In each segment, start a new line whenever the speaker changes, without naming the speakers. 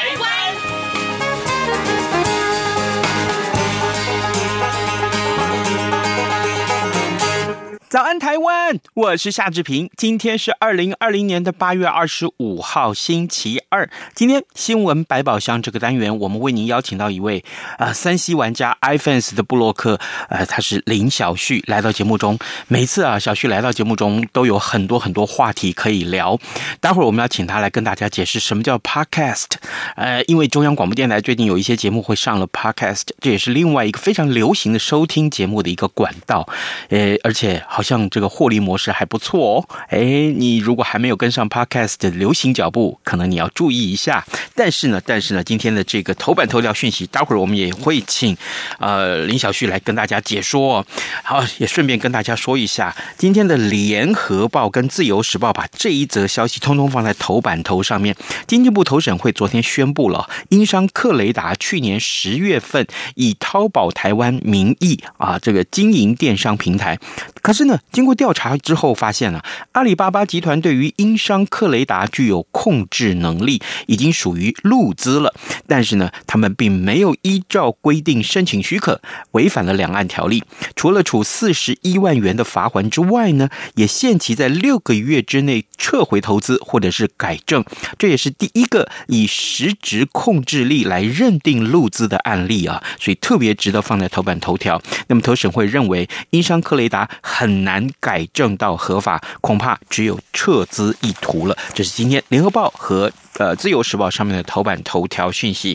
台湾》。
早安，台湾！我是夏志平。今天是二零二零年的八月二十五号，星期二。今天新闻百宝箱这个单元，我们为您邀请到一位啊，三 C 玩家 iFans 的布洛克，呃，他是林小旭，来到节目中。每次啊，小旭来到节目中，都有很多很多话题可以聊。待会儿我们要请他来跟大家解释什么叫 Podcast。呃，因为中央广播电台最近有一些节目会上了 Podcast，这也是另外一个非常流行的收听节目的一个管道。呃，而且好好像这个获利模式还不错哦，哎，你如果还没有跟上 Podcast 的流行脚步，可能你要注意一下。但是呢，但是呢，今天的这个头版头条讯息，待会儿我们也会请呃林小旭来跟大家解说。好，也顺便跟大家说一下，今天的联合报跟自由时报把这一则消息通通放在头版头上面。经济部投审会昨天宣布了，英商克雷达去年十月份以淘宝台湾名义啊，这个经营电商平台，可是呢。经过调查之后，发现了阿里巴巴集团对于英商克雷达具有控制能力，已经属于陆资了。但是呢，他们并没有依照规定申请许可，违反了两岸条例。除了处四十一万元的罚锾之外呢，也限期在六个月之内撤回投资或者是改正。这也是第一个以实质控制力来认定陆资的案例啊，所以特别值得放在头版头条。那么投审会认为英商克雷达很。难改正到合法，恐怕只有撤资一途了。这是今天联合报和。呃，《自由时报》上面的头版头条讯息，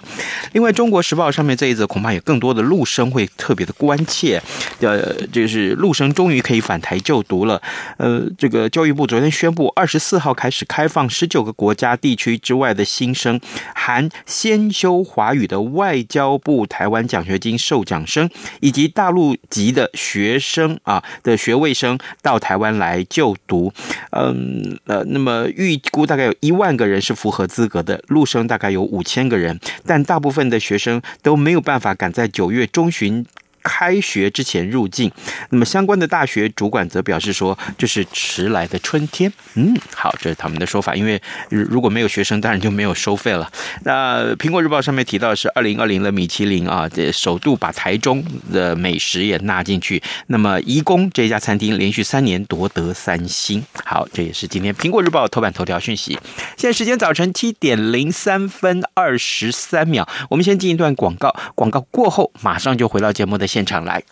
另外，《中国时报》上面这一则恐怕有更多的陆生会特别的关切。呃，就是陆生终于可以返台就读了。呃，这个教育部昨天宣布，二十四号开始开放十九个国家地区之外的新生，含先修华语的外交部台湾奖学金受奖生，以及大陆籍的学生啊的学位生到台湾来就读。嗯，呃，那么预估大概有一万个人是符合。资格的陆生大概有五千个人，但大部分的学生都没有办法赶在九月中旬开学之前入境，那么相关的大学主管则表示说，这是迟来的春天。嗯，好，这是他们的说法。因为如果没有学生，当然就没有收费了。那苹果日报上面提到是二零二零的米其林啊，这首度把台中的美食也纳进去。那么颐宫这家餐厅连续三年夺得三星。好，这也是今天苹果日报头版头条讯息。现在时间早晨七点零三分二十三秒，我们先进一段广告，广告过后马上就回到节目的。现场来，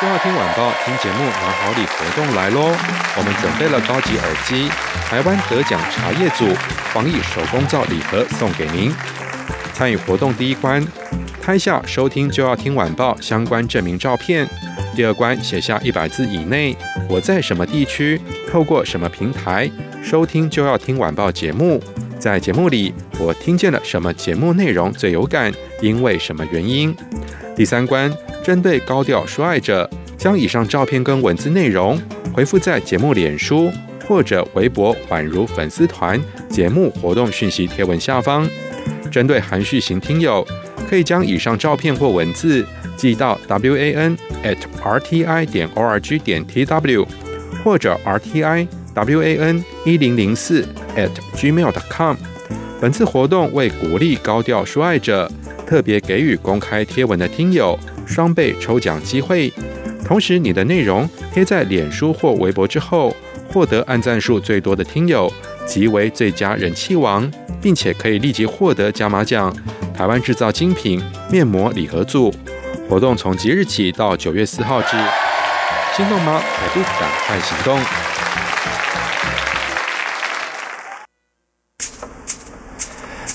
就要听晚报，听节目拿好礼活动来喽！我们准备了高级耳机、台湾得奖茶叶组、防疫手工皂礼盒送给您。参与活动第一关，拍下收听就要听晚报相关证明照片；第二关，写下一百字以内我在什么地区，透过什么平台收听就要听晚报节目，在节目里我听见了什么节目内容最有感，因为什么原因。第三关，针对高调说爱者，将以上照片跟文字内容回复在节目脸书或者微博宛如粉丝团节目活动讯息贴文下方。针对含蓄型听友，可以将以上照片或文字寄到 wan at rti 点 org 点 tw 或者 rti wan 一零零四 at gmail.com。本次活动为鼓励高调说爱者。特别给予公开贴文的听友双倍抽奖机会，同时你的内容贴在脸书或微博之后，获得按赞数最多的听友即为最佳人气王，并且可以立即获得加码奖——台湾制造精品面膜礼盒组。活动从即日起到九月四号止，心动吗？还不赶快行动！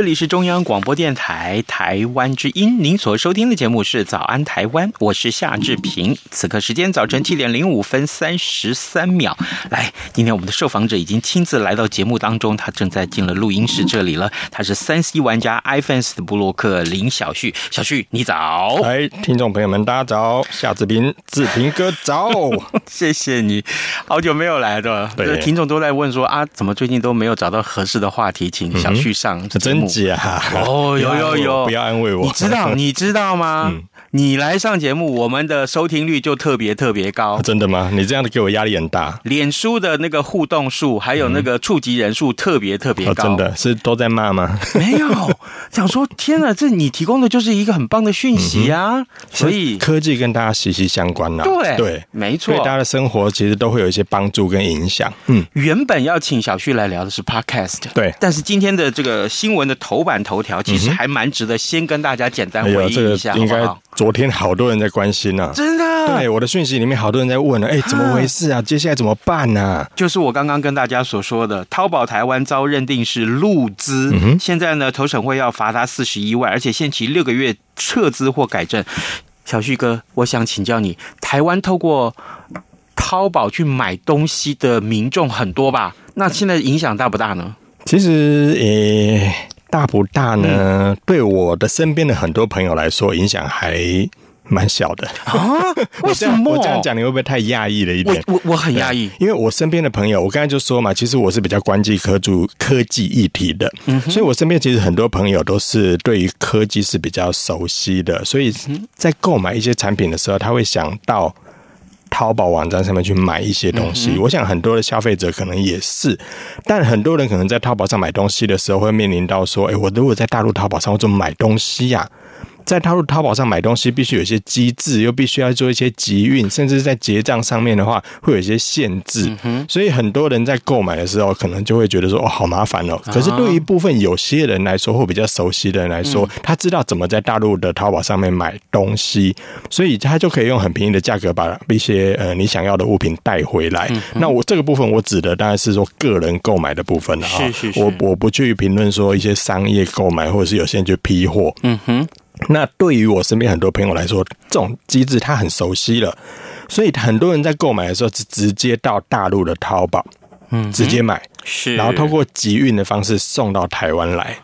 这里是中央广播电台台湾之音，您所收听的节目是《早安台湾》，我是夏志平。此刻时间早晨七点零五分三十三秒。来，今天我们的受访者已经亲自来到节目当中，他正在进了录音室这里了。他是三 C 玩家 iFans 的布洛克林小旭，小旭你早。
哎，听众朋友们大家早，夏志平志平哥早，
谢谢你，好久没有来了。对，听众都在问说啊，怎么最近都没有找到合适的话题，请小旭上节目。
嗯假
哦，有有有，
不要安慰我。
你知道你知道吗？嗯、你来上节目，我们的收听率就特别特别高。
啊。真的吗？你这样的给我压力很大。
脸书的那个互动数，还有那个触及人数特别特别高。
哦。真的是都在骂吗？
没有，想说天啊，这你提供的就是一个很棒的讯息啊！嗯、所以
科技跟大家息息相关啊。
对
对，
没错，
对大家的生活其实都会有一些帮助跟影响。嗯，
原本要请小旭来聊的是 Podcast，
对，
但是今天的这个新闻的头版头条，其实还蛮值得先跟大家简单回忆一下，
应该昨天好多人在关心呢，
真的。
对，我的讯息里面好多人在问了，哎，怎么回事啊？接下来怎么办呢？
就是我刚刚跟大家所说的，淘宝台湾遭认定是陆资，现在呢，投审会要罚他四十一万，而且限期六个月撤资或改正。小旭哥，我想请教你，台湾透过淘宝去买东西的民众很多吧？那现在影响大不大呢？
其实，诶。大不大呢？嗯、对我的身边的很多朋友来说，影响还蛮小的
啊。为什么？
我这样讲，你会不会太讶异了一点？
我我，我很讶异，
因为我身边的朋友，我刚才就说嘛，其实我是比较关注科技科技议题的，嗯、所以我身边其实很多朋友都是对于科技是比较熟悉的，所以在购买一些产品的时候，他会想到。淘宝网站上面去买一些东西，嗯、我想很多的消费者可能也是，但很多人可能在淘宝上买东西的时候，会面临到说：“哎，我如果在大陆淘宝上我怎么买东西呀、啊？”在大陆淘宝上买东西，必须有一些机制，又必须要做一些集运，甚至在结账上面的话，会有一些限制。嗯、所以很多人在购买的时候，可能就会觉得说：“哦，好麻烦哦。”可是对于一部分有些人来说，或比较熟悉的人来说，他知道怎么在大陆的淘宝上面买东西，所以他就可以用很便宜的价格把一些呃你想要的物品带回来。嗯、那我这个部分我指的当然是说个人购买的部分了啊。是是是，我我不去评论说一些商业购买，或者是有些人去批货。嗯哼。那对于我身边很多朋友来说，这种机制他很熟悉了，所以很多人在购买的时候是直接到大陆的淘宝，嗯，直接买，是，然后通过集运的方式送到台湾来。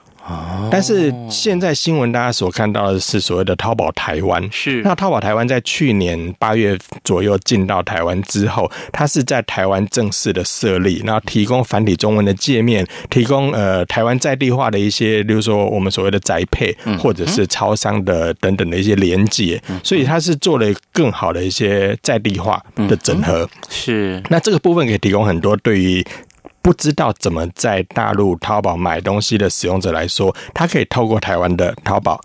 但是现在新闻大家所看到的是所谓的淘宝台湾，是。那淘宝台湾在去年八月左右进到台湾之后，它是在台湾正式的设立，然后提供繁体中文的界面，提供呃台湾在地化的一些，比如说我们所谓的宅配或者是超商的等等的一些连接，所以它是做了更好的一些在地化的整合。是。那这个部分可以提供很多对于。不知道怎么在大陆淘宝买东西的使用者来说，他可以透过台湾的淘宝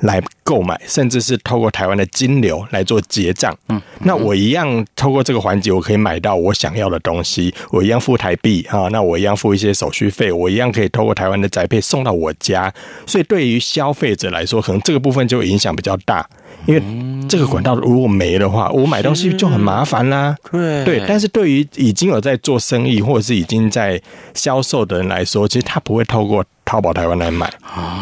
来购买，甚至是透过台湾的金流来做结账。嗯，那我一样透过这个环节，我可以买到我想要的东西，我一样付台币啊，那我一样付一些手续费，我一样可以透过台湾的宅配送到我家。所以对于消费者来说，可能这个部分就影响比较大。因为这个管道如果没的话，我买东西就很麻烦啦。对对，但是对于已经有在做生意或者是已经在销售的人来说，其实他不会透过淘宝台湾来买。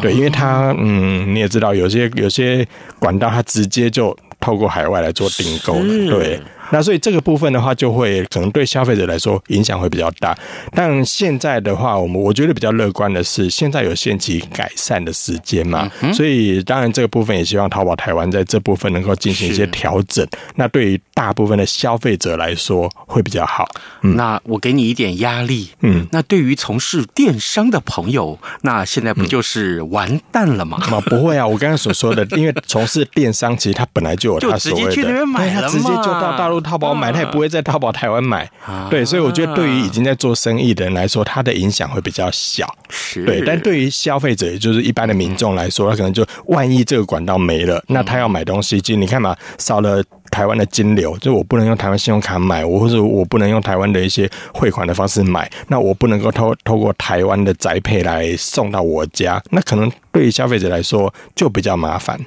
对，因为他嗯，你也知道，有些有些管道他直接就透过海外来做订购了。对。那所以这个部分的话，就会可能对消费者来说影响会比较大。但现在的话，我们我觉得比较乐观的是，现在有限期改善的时间嘛，所以当然这个部分也希望淘宝台湾在这部分能够进行一些调整。那对于大部分的消费者来说会比较好。
那我给你一点压力，嗯，那对于从事电商的朋友，那现在不就是完蛋了吗？
啊，不会啊，我刚刚所说的，因为从事电商，其实它本来就有它所谓的，
就直接去那边买了嘛，
直接就到大陆。淘宝买，他也不会在淘宝台湾买，对，所以我觉得对于已经在做生意的人来说，它的影响会比较小，是，对。但对于消费者，也就是一般的民众来说，他可能就万一这个管道没了，那他要买东西，就你看嘛，少了台湾的金流，就我不能用台湾信用卡买，我或者我不能用台湾的一些汇款的方式买，那我不能够透透过台湾的宅配来送到我家，那可能对于消费者来说就比较麻烦。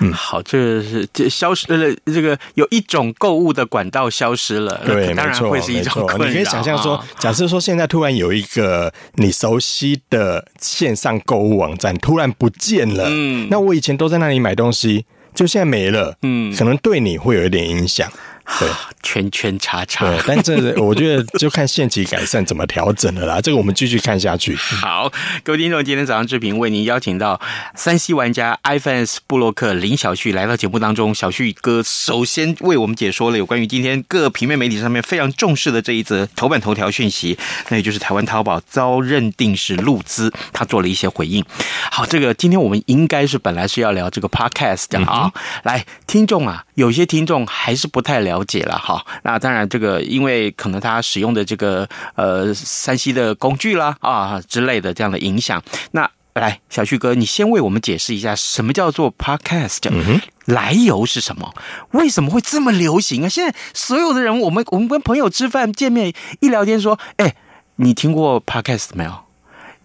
嗯，好，这是这消失了，这个有一种购物的管道消失了，
对，
当然会是一种困扰。
你可以想象说，假设说现在突然有一个你熟悉的线上购物网站突然不见了，嗯，那我以前都在那里买东西，就现在没了，嗯，可能对你会有一点影响。对，
圈圈叉叉。
对，但这我觉得就看限期改善怎么调整了啦。这个我们继续看下去。
好，各位听众，今天早上志平为您邀请到 3C 玩家 iFans 布洛克林小旭来到节目当中。小旭哥首先为我们解说了有关于今天各平面媒体上面非常重视的这一则头版头条讯息，那也就是台湾淘宝遭认定是路资，他做了一些回应。好，这个今天我们应该是本来是要聊这个 Podcast 的啊、嗯，来，听众啊，有些听众还是不太了。解了哈，那当然这个因为可能他使用的这个呃山西的工具啦啊之类的这样的影响，那来小旭哥，你先为我们解释一下什么叫做 Podcast，嗯，来由是什么？为什么会这么流行啊？现在所有的人，我们我们跟朋友吃饭见面一聊天说，哎，你听过 Podcast 没有？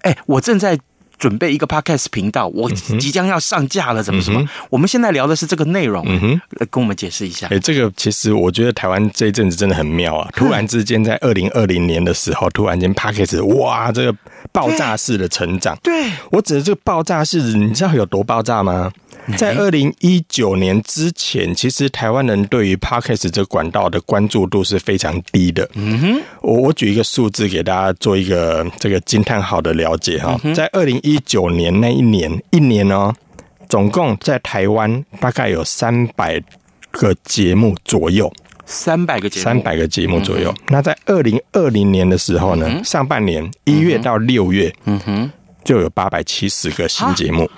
哎，我正在。准备一个 podcast 频道，我即将要上架了，怎么什么？我们现在聊的是这个内容，嗯哼，来跟我们解释一下。
哎，这个其实我觉得台湾这一阵子真的很妙啊！突然之间，在二零二零年的时候，突然间 podcast 哇，这个爆炸式的成长。
对，对
我指的这个爆炸式，你知道有多爆炸吗？在二零一九年之前，其实台湾人对于 Podcast 这管道的关注度是非常低的。嗯哼，我我举一个数字给大家做一个这个惊叹号的了解哈。在二零一九年那一年，一年哦，总共在台湾大概有三百个节目左右，
三百个节目，
三百个节目左右。那在二零二零年的时候呢，上半年一月到六月，嗯哼，就有八百七十个新节目。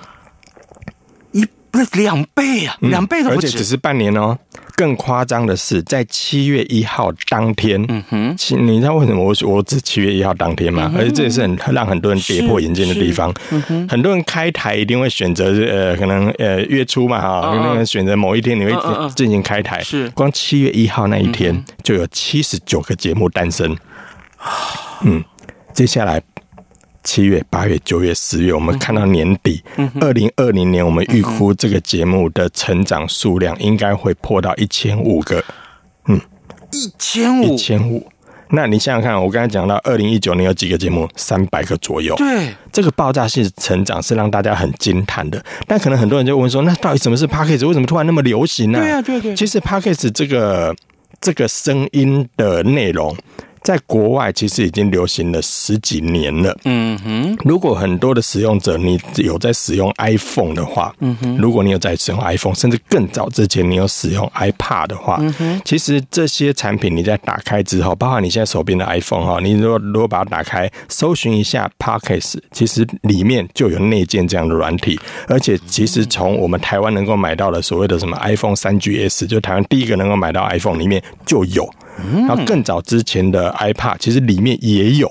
不是两倍啊，两倍都不止，
而且只是半年哦。更夸张的是，在七月一号当天，嗯哼，你知道为什么我我指七月一号当天吗？嗯、而且这也是很让很多人跌破眼镜的地方。嗯哼，很多人开台一定会选择呃，可能呃月初嘛哈，可能选择某一天你会进行开台。是，光七月一号那一天就有七十九个节目诞生。嗯，接下来。七月、八月、九月、十月，我们看到年底，二零二零年，我们预估这个节目的成长数量应该会破到一千五个。嗯，
一千五，
一千五。那你想想看，我刚才讲到二零一九年有几个节目？三百个左右。
对，
这个爆炸性成长是让大家很惊叹的。但可能很多人就问说，那到底什么是 p a c k a g e 为什么突然那么流行呢？
对啊，对对。
其实 p a c k a g e 这个这个声音的内容。在国外其实已经流行了十几年了。嗯哼，如果很多的使用者你有在使用 iPhone 的话，嗯哼，如果你有在使用 iPhone，甚至更早之前你有使用 iPad 的话，嗯哼，其实这些产品你在打开之后，包括你现在手边的 iPhone 哈，你如果如果把它打开，搜寻一下 Podcast，其实里面就有内建这样的软体，而且其实从我们台湾能够买到的所谓的什么 iPhone 三 GS，就台湾第一个能够买到 iPhone 里面就有。然后更早之前的 iPad 其实里面也有，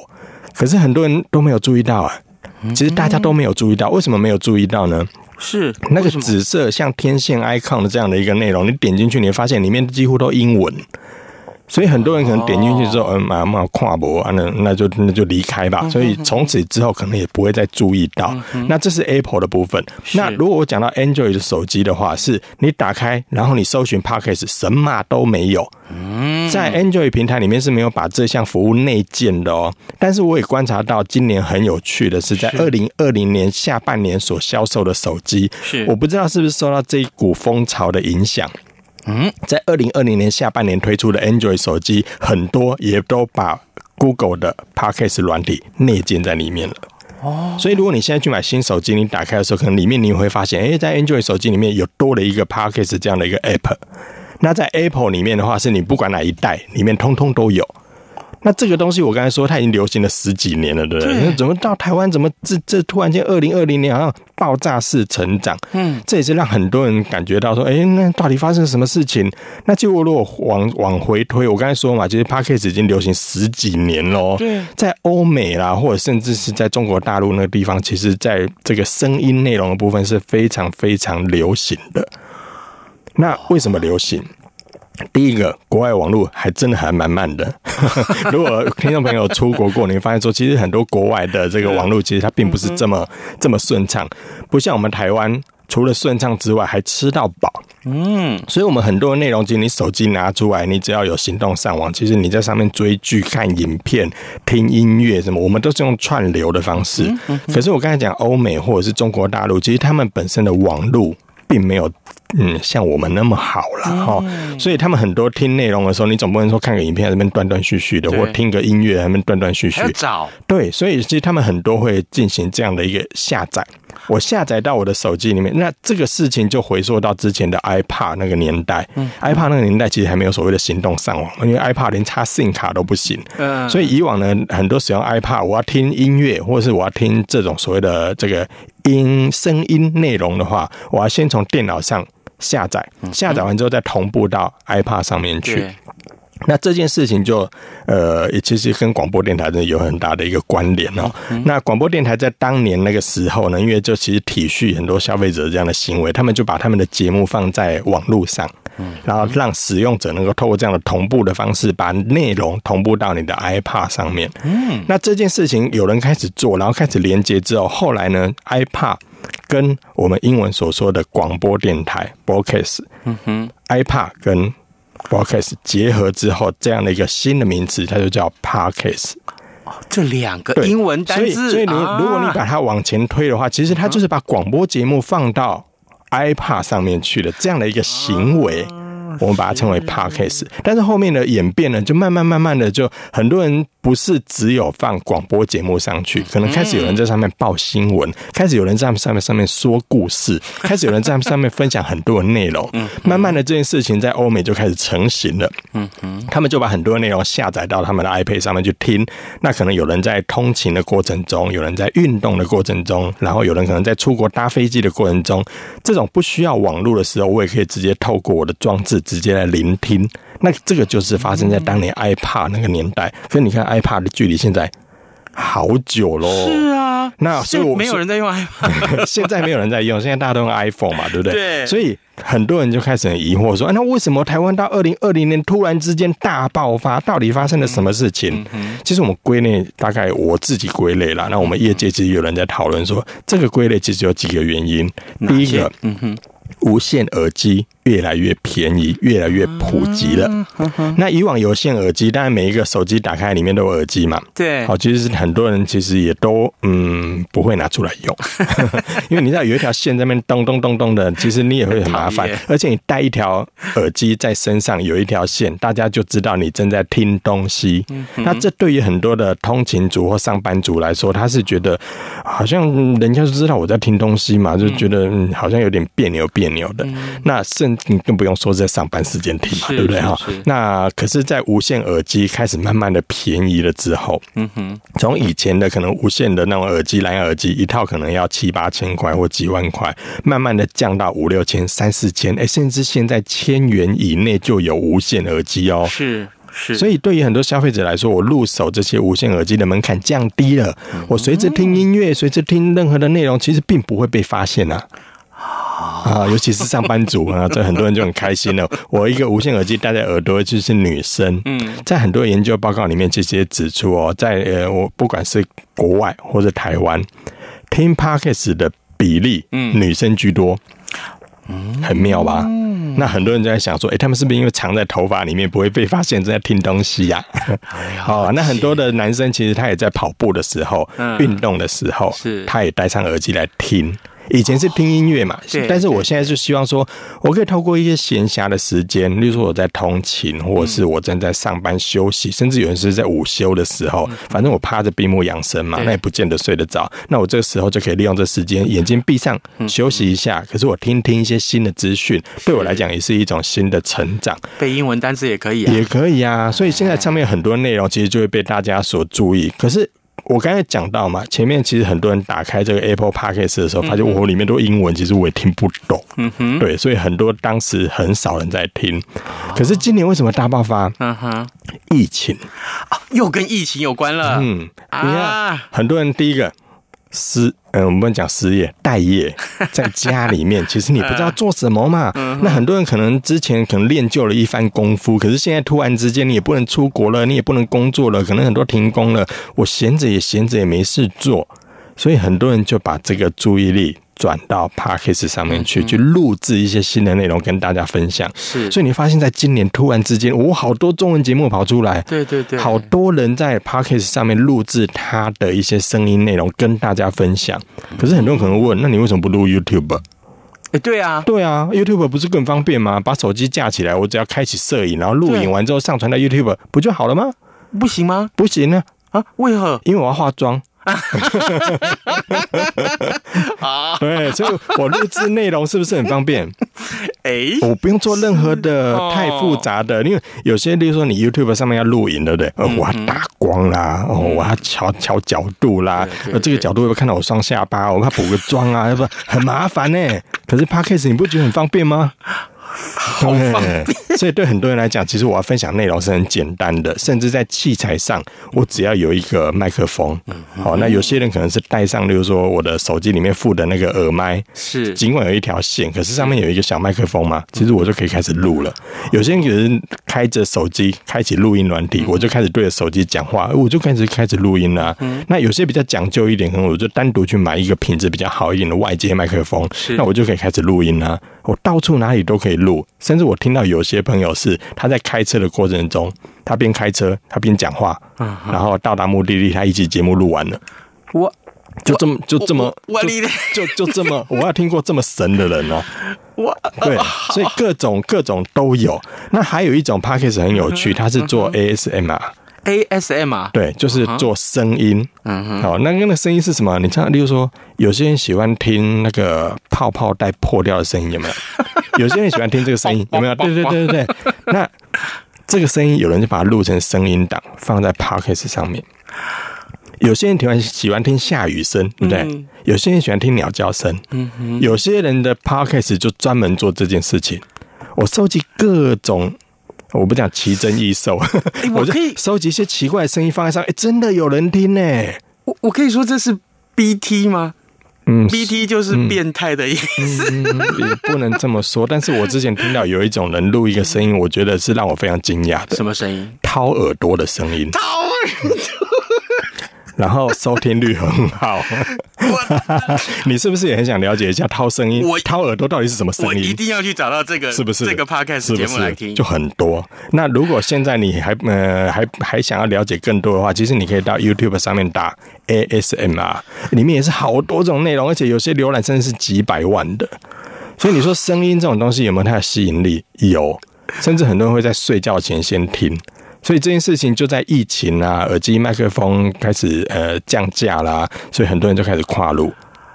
可是很多人都没有注意到啊。其实大家都没有注意到，为什么没有注意到呢？
是
那个紫色像天线 icon 的这样的一个内容，你点进去，你会发现里面几乎都英文。所以很多人可能点进去之后，嗯，马上跨博啊，那那就那就离开吧。所以从此之后可能也不会再注意到。那这是 Apple 的部分。那如果我讲到 Android 的手机的话，是你打开，然后你搜寻 Podcast，什么都没有。在 Android 平台里面是没有把这项服务内建的哦。但是我也观察到，今年很有趣的是，在二零二零年下半年所销售的手机，是我不知道是不是受到这一股风潮的影响。嗯，在二零二零年下半年推出的 Android 手机，很多也都把 Google 的 Podcast 软体内建在里面了。哦，所以如果你现在去买新手机，你打开的时候，可能里面你会发现，哎，在 Android 手机里面有多了一个 Podcast 这样的一个 App。那在 Apple 里面的话，是你不管哪一代，里面通通都有。那这个东西我刚才说它已经流行了十几年了，对不对？那怎么到台湾怎么这这突然间二零二零年好像爆炸式成长？嗯，这也是让很多人感觉到说，哎，那到底发生什么事情？那结果如果往往回推，我刚才说嘛，其实 p a c k a g e 已经流行十几年喽。对，在欧美啦，或者甚至是在中国大陆那个地方，其实在这个声音内容的部分是非常非常流行的。那为什么流行？第一个，国外网络还真的还蛮慢的。如果听众朋友出国过，你会发现说，其实很多国外的这个网络，其实它并不是这么这么顺畅，不像我们台湾，除了顺畅之外，还吃到饱。嗯，所以我们很多内容，其实你手机拿出来，你只要有行动上网，其实你在上面追剧、看影片、听音乐什么，我们都是用串流的方式。可是我刚才讲欧美或者是中国大陆，其实他们本身的网络。并没有，嗯，像我们那么好了哈，所以他们很多听内容的时候，你总不能说看个影片在那边断断续续的，或听个音乐在那边断断续续。
找
对，所以其实他们很多会进行这样的一个下载。我下载到我的手机里面，那这个事情就回溯到之前的 iPad 那个年代。iPad 那个年代其实还没有所谓的行动上网，因为 iPad 连插 SIM 卡都不行。嗯，所以以往呢，很多使用 iPad，我要听音乐，或者是我要听这种所谓的这个音声音内容的话，我要先从电脑上下载，下载完之后再同步到 iPad 上面去。那这件事情就，呃，也其实跟广播电台真的有很大的一个关联哦。那广播电台在当年那个时候呢，因为就其实体恤很多消费者这样的行为，他们就把他们的节目放在网络上，然后让使用者能够透过这样的同步的方式，把内容同步到你的 iPad 上面。嗯，那这件事情有人开始做，然后开始连接之后，后来呢，iPad 跟我们英文所说的广播电台 Broadcast，嗯哼，iPad 跟 Podcast 结合之后，这样的一个新的名词，它就叫 Podcast。
这两个英文单字，
所以，所以如如果你把它往前推的话，其实它就是把广播节目放到 iPad 上面去的这样的一个行为。我们把它称为 Podcast，但是后面的演变呢，就慢慢慢慢的，就很多人不是只有放广播节目上去，可能开始有人在上面报新闻，开始有人在上面上面说故事，开始有人在上面 分享很多的内容。慢慢的这件事情在欧美就开始成型了。嗯嗯，他们就把很多内容下载到他们的 iPad 上面去听。那可能有人在通勤的过程中，有人在运动的过程中，然后有人可能在出国搭飞机的过程中，这种不需要网络的时候，我也可以直接透过我的装置。直接来聆听，那这个就是发生在当年 iPad 那个年代。所以你看 iPad 的距离现在好久喽。
是啊，
那所以我
没有人在用 iPad，
现在没有人在用，现在大家都用 iPhone 嘛，对不对？
对。
所以很多人就开始很疑惑说：“啊、那为什么台湾到二零二零年突然之间大爆发？到底发生了什么事情？”嗯、其实我们归类，大概我自己归类了。那我们业界其实有人在讨论说，这个归类其实有几个原因。第一个，嗯哼，无线耳机。越来越便宜，越来越普及了。那以往有线耳机，当然每一个手机打开里面都有耳机嘛。
对，
好，其实很多人其实也都嗯不会拿出来用，因为你知道有一条线在那边咚咚咚咚的，其实你也会很麻烦。而且你带一条耳机在身上，有一条线，大家就知道你正在听东西。那这对于很多的通勤族或上班族来说，他是觉得好像人家就知道我在听东西嘛，就觉得嗯好像有点别扭别扭的。那甚你更不用说在上班时间听嘛，对不对哈？那可是，在无线耳机开始慢慢的便宜了之后，嗯哼，从以前的可能无线的那种耳机、蓝牙耳机一套可能要七八千块或几万块，慢慢的降到五六千、三四千，哎，甚至现在千元以内就有无线耳机哦。
是是，
所以对于很多消费者来说，我入手这些无线耳机的门槛降低了，我随着听音乐、随着听任何的内容，其实并不会被发现啊。啊，尤其是上班族啊，这很多人就很开心了。我一个无线耳机戴在耳朵，就是女生。嗯，在很多研究报告里面，其实也指出哦，在呃，我不管是国外或者台湾，听 Podcast 的比例，嗯，女生居多，嗯，很妙吧？嗯，那很多人就在想说，哎，他们是不是因为藏在头发里面，不会被发现正在听东西呀？好，那很多的男生其实他也在跑步的时候、运动的时候，是，他也戴上耳机来听。以前是听音乐嘛，但是我现在就希望说，我可以透过一些闲暇的时间，例如说我在通勤，或者是我正在上班休息，甚至有人是在午休的时候，反正我趴着闭目养神嘛，那也不见得睡得着。那我这个时候就可以利用这时间，眼睛闭上休息一下。可是我听听一些新的资讯，对我来讲也是一种新的成长。
背英文单词也可以，
也可以啊。所以现在上面很多内容其实就会被大家所注意。可是。我刚才讲到嘛，前面其实很多人打开这个 Apple Podcast 的时候，发现我里面都英文，其实我也听不懂。嗯哼，对，所以很多当时很少人在听。可是今年为什么大爆发？嗯哼，疫情
又跟疫情有关了。嗯，你看，
很多人第一个失，嗯，我们不能讲失业，待业，在家里面，其实你不知道做什么嘛。那很多人可能之前可能练就了一番功夫，可是现在突然之间你也不能出国了，你也不能工作了，可能很多停工了，我闲着也闲着也没事做，所以很多人就把这个注意力。转到 Podcast 上面去，去录制一些新的内容跟大家分享。
是，
所以你发现在今年突然之间，我、哦、好多中文节目跑出来，
对对对，
好多人在 Podcast 上面录制他的一些声音内容跟大家分享。可是很多人可能问，那你为什么不录 YouTube？
哎，对啊，
对啊，YouTube 不是更方便吗？把手机架起来，我只要开启摄影，然后录影完之后上传到 YouTube，不就好了吗？
不行吗？
不行呢？
啊？为何？
因为我要化妆。
啊，
对，所以我录制内容是不是很方便？
哎、欸，
我不用做任何的太复杂的，因为有些，例如说你 YouTube 上面要录影，对不对？呃，我要打光啦，哦，我要调调角度啦，呃，这个角度会不会看到我双下巴？我要补个妆啊，要不很麻烦呢。可是 Podcast 你不觉得很方便吗？
好方便，
所以对很多人来讲，其实我要分享内容是很简单的，甚至在器材上，我只要有一个麦克风。好，那有些人可能是带上，例如说我的手机里面附的那个耳麦，
是
尽管有一条线，可是上面有一个小麦克风嘛，其实我就可以开始录了。有些人开着手机，开启录音软体，我就开始对着手机讲话，我就开始开始录音啦。那有些比较讲究一点，可能我就单独去买一个品质比较好一点的外接麦克风，那我就可以开始录音啦。我到处哪里都可以录，甚至我听到有些朋友是他在开车的过程中，他边开车他边讲话，然后到达目的地，他一集节目录完了。
我
就这么就这么
我
就就就这么，我要听过这么神的人哦。
我
对，所以各种各种都有。那还有一种 p a c k a g e 很有趣，他是做 ASMR。
ASM 啊，
对，就是做声音。
嗯哼，
好，那那个的声音是什么？你像，例如说，有些人喜欢听那个泡泡袋破掉的声音，有没有？有些人喜欢听这个声音，有没有？对对对对对。那这个声音，有人就把它录成声音档，放在 Podcast 上面。有些人喜欢喜欢听下雨声，对不对？嗯、有些人喜欢听鸟叫声。嗯哼，有些人的 Podcast 就专门做这件事情。我收集各种。我不讲奇珍异兽，我可以收集一些奇怪的声音放在上，哎、欸，真的有人听呢。
我我可以说这是 BT 吗？嗯，BT 就是变态的意思、
嗯嗯嗯，也不能这么说。但是我之前听到有一种人录一个声音，我觉得是让我非常惊讶的。
什么声音？
掏耳朵的声音。掏耳朵。然后收听率很好，你是不是也很想了解一下掏声音？我掏耳朵到底是什么声音？
我一定要去找到这个，是不是这个 podcast 节目来听？
就很多。那如果现在你还呃还还想要了解更多的话，其实你可以到 YouTube 上面打 ASMR，里面也是好多种内容，而且有些浏览甚至是几百万的。所以你说声音这种东西有没有它的吸引力？有，甚至很多人会在睡觉前先听。所以这件事情就在疫情啊，耳机麦克风开始呃降价啦，所以很多人就开始跨入。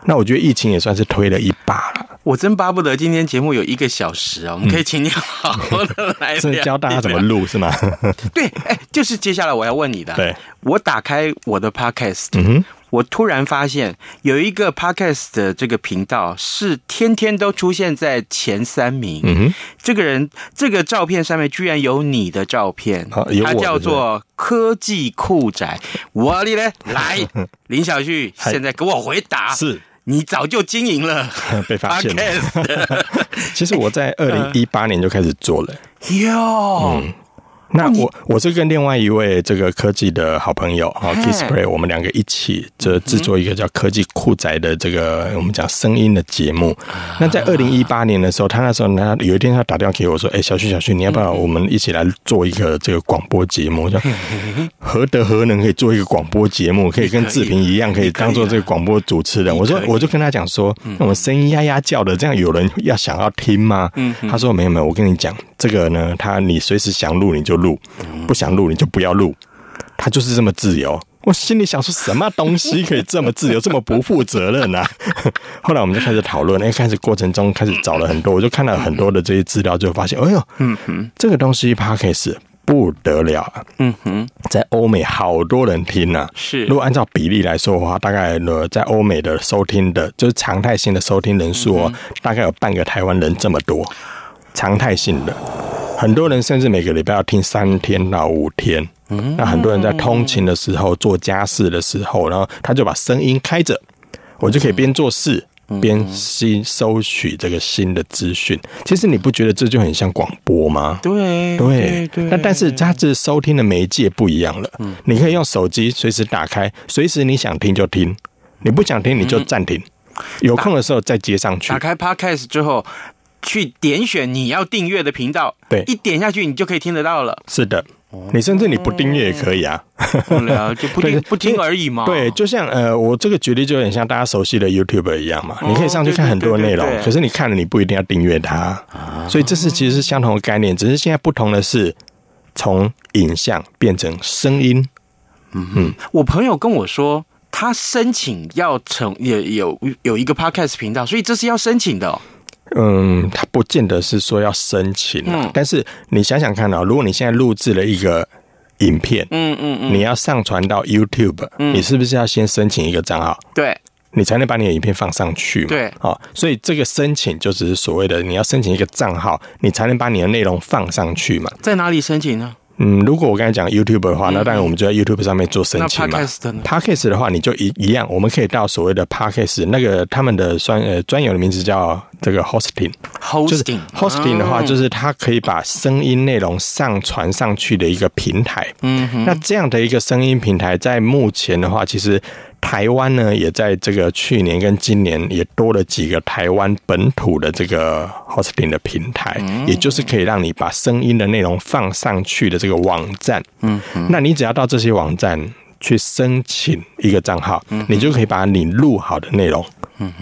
那我觉得疫情也算是推了一把了。
我真巴不得今天节目有一个小时啊，我们可以请你好好的来
教大家怎么录是吗？
对，哎，就是接下来我要问你的。
对，
我打开我的 Podcast。
嗯哼。
我突然发现有一个 podcast 的这个频道是天天都出现在前三名。
嗯哼，
这个人这个照片上面居然有你的照片，他叫做科技酷宅。我的嘞，来，林小旭，现在给我回答，
是
你早就经营了，
被发现了。其实我在二零一八年就开始做了。
哟。
那我我是跟另外一位这个科技的好朋友哈 Kissplay，我们两个一起这制作一个叫科技酷宅的这个我们讲声音的节目。那在二零一八年的时候，他那时候呢有一天他打电话给我说：“哎，小旭小旭，你要不要我们一起来做一个这个广播节目？”我说：“何德何能可以做一个广播节目？可以跟志平一样，可以当做这个广播主持人？”我说：“我就跟他讲说，那我们声音呀呀叫的，这样有人要想要听吗？”他说：“没有没有，我跟你讲，这个呢，他你随时想录你就录。”不想录你就不要录，他就是这么自由。我心里想说，什么东西可以这么自由，这么不负责任呢、啊？后来我们就开始讨论，哎，开始过程中开始找了很多，我就看到很多的这些资料，就发现，哎呦，嗯哼，这个东西 Podcast 不得了啊，
嗯哼，
在欧美好多人听呢、啊，
是。
如果按照比例来说的话，大概呢，在欧美的收听的，就是常态性的收听人数哦，大概有半个台湾人这么多，常态性的。很多人甚至每个礼拜要听三天到五天，嗯，那很多人在通勤的时候、做家事的时候，然后他就把声音开着，我就可以边做事。边吸收取这个新的资讯，其实你不觉得这就很像广播吗？
对
对对。那但是它这收听的媒介不一样了。嗯，你可以用手机随时打开，随时你想听就听，你不想听你就暂停，有空的时候再接上去。
打开 Podcast 之后，去点选你要订阅的频道，
对，
一点下去你就可以听得到了。
是的。你甚至你不订阅也可以啊，
就不听不听而已嘛。
对，就像呃，我这个举例就有点像大家熟悉的 YouTube 一样嘛。你可以上去看很多内容，可是你看了你不一定要订阅它。所以这是其实是相同的概念，只是现在不同的是从影像变成声音。
嗯嗯，我朋友跟我说，他申请要成也有有一个 Podcast 频道，所以这是要申请的哦。
嗯，他不见得是说要申请，嗯，但是你想想看啊，如果你现在录制了一个影片，嗯嗯嗯，你要上传到 YouTube，嗯，你是不是要先申请一个账号？
对，
你才能把你的影片放上去嘛。
对，
哦，所以这个申请就只是所谓的你要申请一个账号，你才能把你的内容放上去嘛。
在哪里申请呢？
嗯，如果我刚才讲 YouTube 的话，那当然我们就在 YouTube 上面做申请嘛。
Podcast
的话，你就一一样，我们可以到所谓的 Podcast 那个他们的专呃专有的名字叫这个 Hosting。
Hosting
Hosting 的话，就是它可以把声音内容上传上去的一个平台。嗯哼。那这样的一个声音平台，在目前的话，其实。台湾呢，也在这个去年跟今年也多了几个台湾本土的这个 hosting 的平台，也就是可以让你把声音的内容放上去的这个网站。嗯，那你只要到这些网站去申请一个账号，你就可以把你录好的内容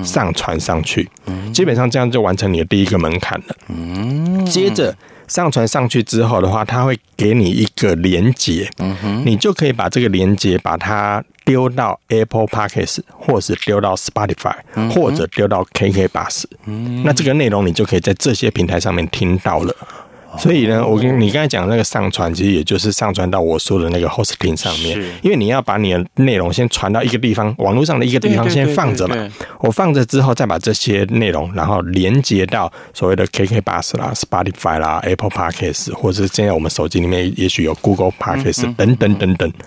上传上去。基本上这样就完成你的第一个门槛了。嗯，接着。上传上去之后的话，它会给你一个连接，嗯哼，你就可以把这个连接把它丢到 Apple Podcast，或是丢到 Spotify，或者丢到 KK Bus，嗯，那这个内容你就可以在这些平台上面听到了。所以呢，我跟你刚才讲的那个上传，其实也就是上传到我说的那个 hosting 上面。因为你要把你的内容先传到一个地方，网络上的一个地方先放着嘛。我放着之后，再把这些内容，然后连接到所谓的 KK Bus 啦、Spotify 啦、Apple Podcast，或者是现在我们手机里面也许有 Google Podcast 等等等等。对。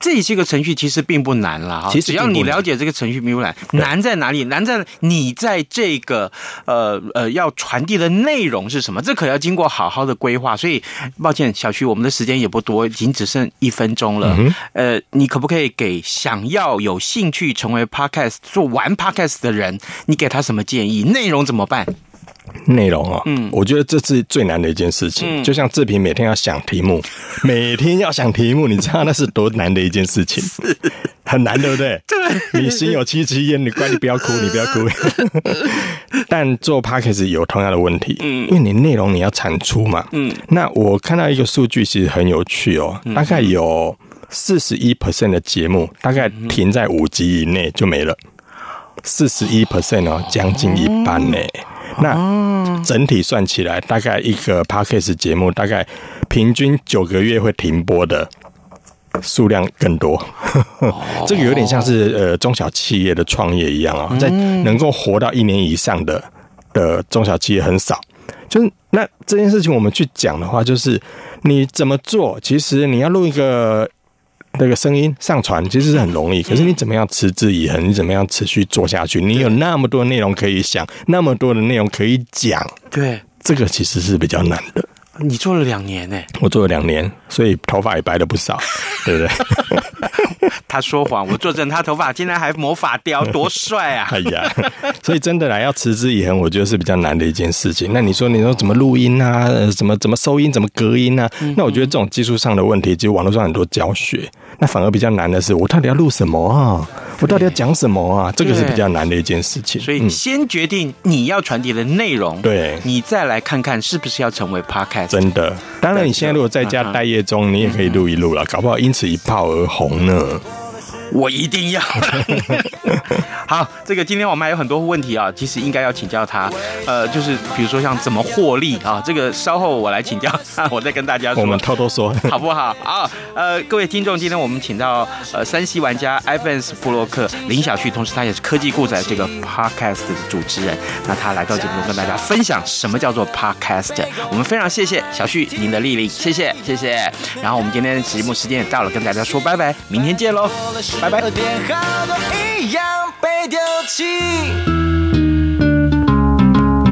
这些个程序其实并不难了哈，其实只要你了解这个程序并不难。难在哪里？难在你在这个呃呃要传递的内容是什么？这可要经过好好的规划。所以抱歉，小徐，我们的时间也不多，已经只剩一分钟了。呃，你可不可以给想要有兴趣成为 Podcast 做玩 Podcast 的人，你给他什么建议？内容怎么办？
内容哦，嗯，我觉得这是最难的一件事情。嗯，就像志平每天要想题目，每天要想题目，你知道那是多难的一件事情，很难，对不对？对，你心有戚戚焉，你乖，你不要哭，你不要哭。但做 Podcast 有同样的问题，嗯，因为你内容你要产出嘛，嗯，那我看到一个数据其实很有趣哦，大概有四十一 percent 的节目大概停在五集以内就没了，四十一 percent 哦，将近一半呢。那整体算起来，大概一个 Podcast 节目，大概平均九个月会停播的数量更多。这个有点像是呃中小企业的创业一样啊，在能够活到一年以上的的中小企业很少。就是那这件事情，我们去讲的话，就是你怎么做？其实你要录一个。那个声音上传其实是很容易，可是你怎么样持之以恒？你怎么样持续做下去？你有那么多内容可以想，那么多的内容可以讲，
对，
这个其实是比较难的。
你做了两年呢？
我做了两年，所以头发也白了不少，对不对？
他说谎，我作证，他头发竟然还魔法雕，多帅啊！
哎呀，所以真的来要持之以恒，我觉得是比较难的一件事情。那你说，你说怎么录音啊？怎么怎么收音？怎么隔音啊？那我觉得这种技术上的问题，其实网络上很多教学。那反而比较难的是，我到底要录什么啊？我到底要讲什么啊？这个是比较难的一件事情。
所以先决定你要传递的内容，
对，
你再来看看是不是要成为 Podcast。
真的，当然你现在如果在家待业中，你也可以录一录了，搞不好因此一炮而红呢。
我一定要。好，这个今天我们还有很多问题啊，其实应该要请教他。呃，就是比如说像怎么获利啊，这个稍后我来请教，我再跟大家说。
我们偷偷说，
好不好？啊，呃，各位听众，今天我们请到呃山西玩家 iPhone 部洛克林小旭，同时他也是科技故仔这个 Podcast 的主持人。那他来到节目中跟大家分享什么叫做 Podcast。我们非常谢谢小旭您的莅临，谢谢谢谢。然后我们今天的节目时间也到了，跟大家说拜拜，明天见喽。
拜拜。
电话都一样被丢弃。